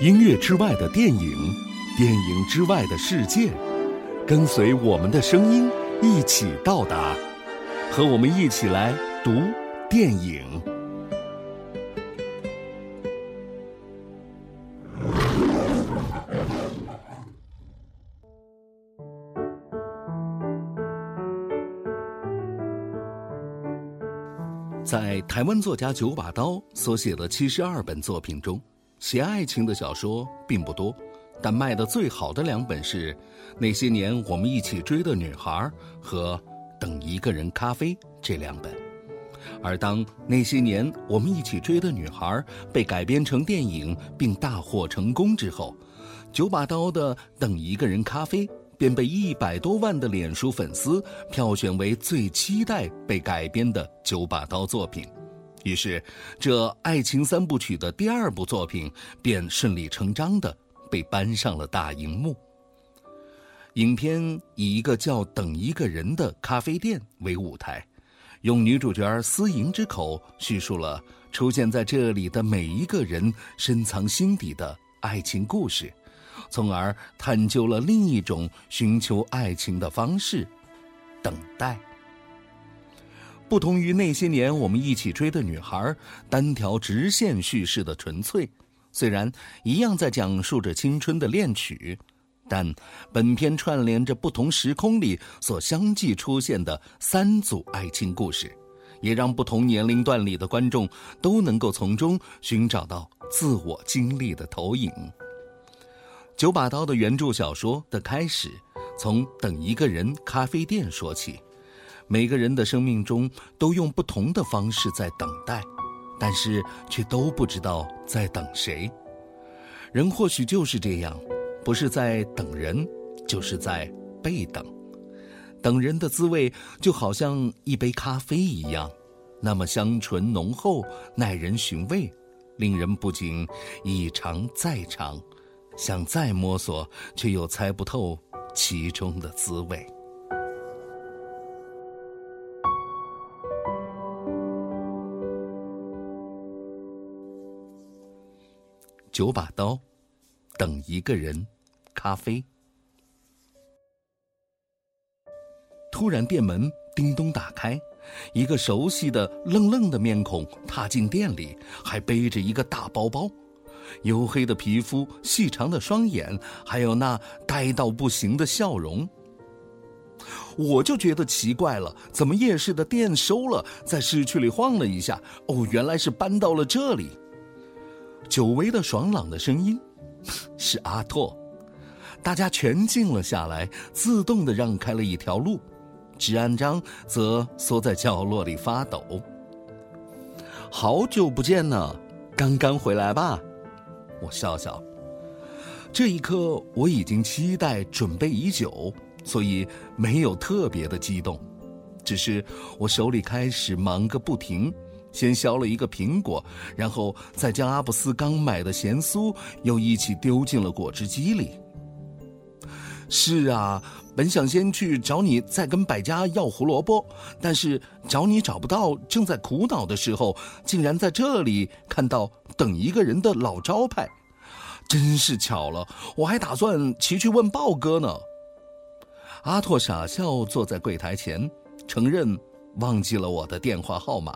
音乐之外的电影，电影之外的世界，跟随我们的声音一起到达，和我们一起来读电影。台湾作家九把刀所写的七十二本作品中。写爱情的小说并不多，但卖的最好的两本是《那些年我们一起追的女孩》和《等一个人咖啡》这两本。而当《那些年我们一起追的女孩》被改编成电影并大获成功之后，九把刀的《等一个人咖啡》便被一百多万的脸书粉丝票选为最期待被改编的九把刀作品。于是，这爱情三部曲的第二部作品便顺理成章的被搬上了大荧幕。影片以一个叫“等一个人”的咖啡店为舞台，用女主角思莹之口叙述了出现在这里的每一个人深藏心底的爱情故事，从而探究了另一种寻求爱情的方式——等待。不同于那些年我们一起追的女孩，单条直线叙事的纯粹，虽然一样在讲述着青春的恋曲，但本片串联着不同时空里所相继出现的三组爱情故事，也让不同年龄段里的观众都能够从中寻找到自我经历的投影。九把刀的原著小说的开始，从等一个人咖啡店说起。每个人的生命中都用不同的方式在等待，但是却都不知道在等谁。人或许就是这样，不是在等人，就是在被等。等人的滋味就好像一杯咖啡一样，那么香醇浓厚，耐人寻味，令人不仅一尝再尝，想再摸索，却又猜不透其中的滋味。九把刀，等一个人，咖啡。突然，店门叮咚打开，一个熟悉的愣愣的面孔踏进店里，还背着一个大包包，黝黑的皮肤，细长的双眼，还有那呆到不行的笑容。我就觉得奇怪了，怎么夜市的店收了，在市区里晃了一下，哦，原来是搬到了这里。久违的爽朗的声音，是阿拓。大家全静了下来，自动的让开了一条路。治安章则缩在角落里发抖。好久不见呢，刚刚回来吧？我笑笑。这一刻我已经期待准备已久，所以没有特别的激动，只是我手里开始忙个不停。先削了一个苹果，然后再将阿布斯刚买的咸酥又一起丢进了果汁机里。是啊，本想先去找你再跟百家要胡萝卜，但是找你找不到，正在苦恼的时候，竟然在这里看到等一个人的老招牌，真是巧了。我还打算骑去问豹哥呢。阿拓傻笑坐在柜台前，承认忘记了我的电话号码。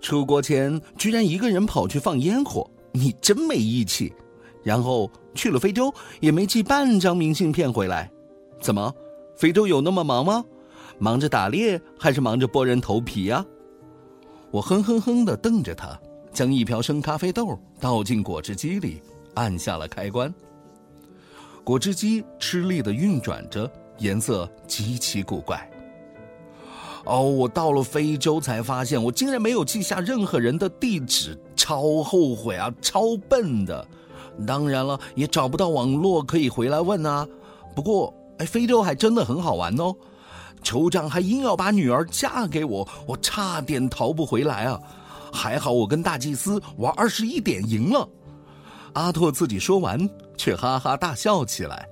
出国前居然一个人跑去放烟火，你真没义气。然后去了非洲也没寄半张明信片回来，怎么？非洲有那么忙吗？忙着打猎还是忙着剥人头皮呀？我哼哼哼的瞪着他，将一瓢生咖啡豆倒进果汁机里，按下了开关。果汁机吃力的运转着，颜色极其古怪。哦，我到了非洲才发现，我竟然没有记下任何人的地址，超后悔啊，超笨的。当然了，也找不到网络可以回来问啊。不过，哎，非洲还真的很好玩哦。酋长还硬要把女儿嫁给我，我差点逃不回来啊。还好我跟大祭司玩二十一点赢了。阿拓自己说完，却哈哈大笑起来。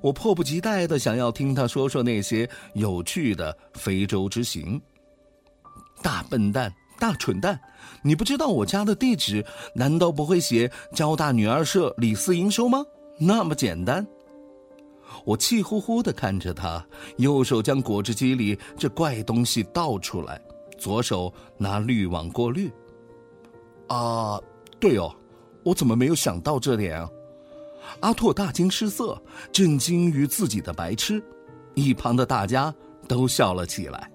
我迫不及待的想要听他说说那些有趣的非洲之行。大笨蛋，大蠢蛋，你不知道我家的地址？难道不会写交大女二社李四营收吗？那么简单。我气呼呼的看着他，右手将果汁机里这怪东西倒出来，左手拿滤网过滤。啊，对哦，我怎么没有想到这点啊？阿拓大惊失色，震惊于自己的白痴，一旁的大家都笑了起来。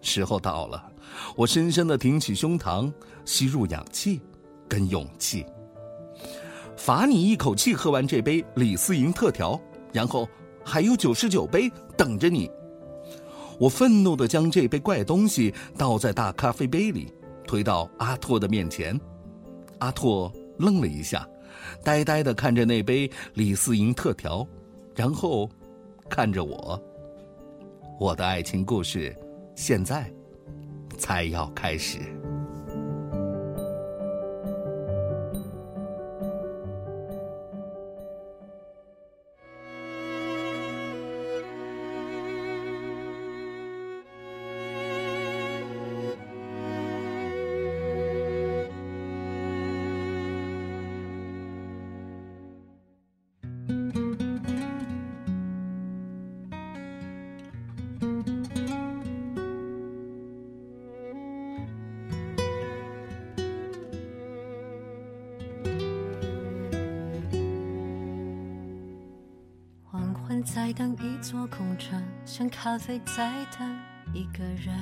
时候到了，我深深的挺起胸膛，吸入氧气，跟勇气。罚你一口气喝完这杯李思莹特调，然后还有九十九杯等着你。我愤怒的将这杯怪东西倒在大咖啡杯里，推到阿拓的面前。阿拓愣了一下。呆呆的看着那杯李思莹特调，然后看着我。我的爱情故事，现在才要开始。在等一座空城，像咖啡在等一个人。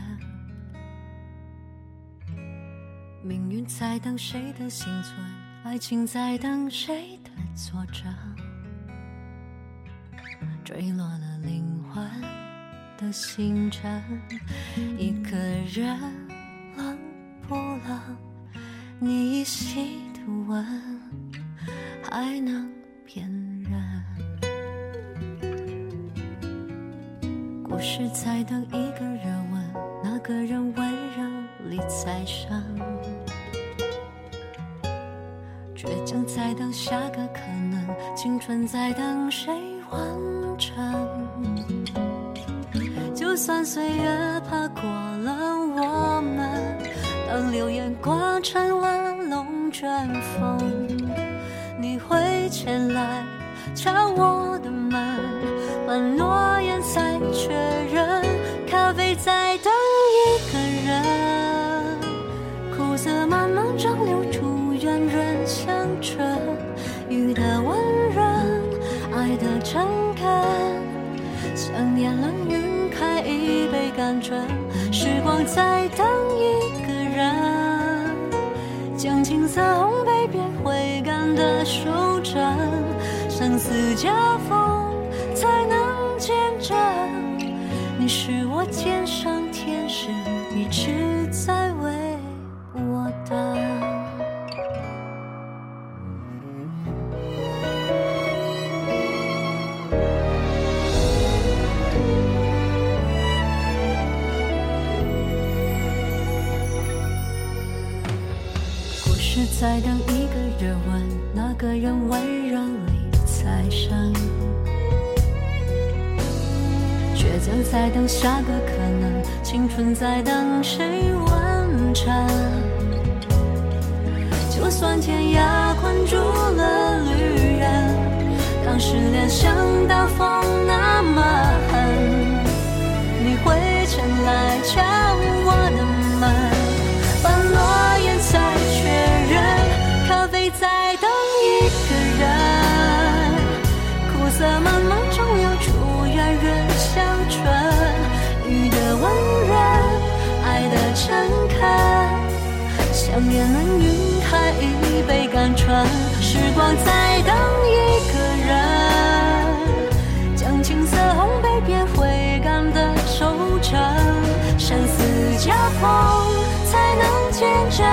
命运在等谁的幸存，爱情在等谁的挫折。坠落了灵魂的星辰，一个人冷不冷？你依稀的吻，还能不？是在等一个热吻，那个人温柔里再生。倔强在等下个可能，青春在等谁完成。就算岁月爬过了我们，当流言刮成了龙卷风，你会前来敲我的门，把诺。在等一个人，苦涩慢慢蒸馏出圆润香醇，雨的温润，爱的诚恳，想念冷晕开一杯甘醇，时光在等一个人，将青涩烘焙变回甘的收成，生死交锋你是我肩上天使，一直在为我等。故事在等一个人问，那个人温柔。就在等下个可能，青春在等谁完成。就算天涯困住了旅人，当失恋像大风那么狠，你会前来敲被感穿，时光在等一个人，将青涩烘焙变回甘的收成，生死交锋才能见证，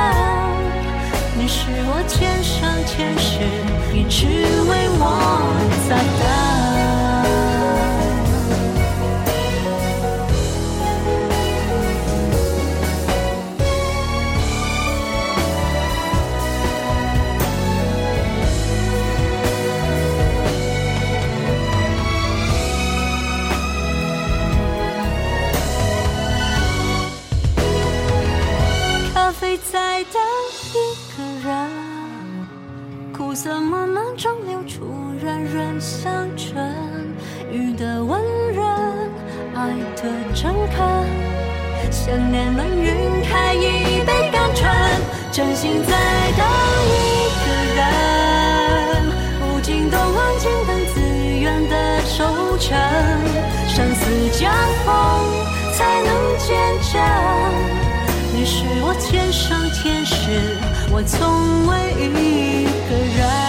你是我前生前世，一直为我在等。色慢慢蒸馏出软软香醇，雨的温润，爱的诚恳，想念能晕开一杯甘醇，真心在等一个人，无尽的温情等自愿的收成，生死交锋才能见证，你是我今生天使。从未一个人。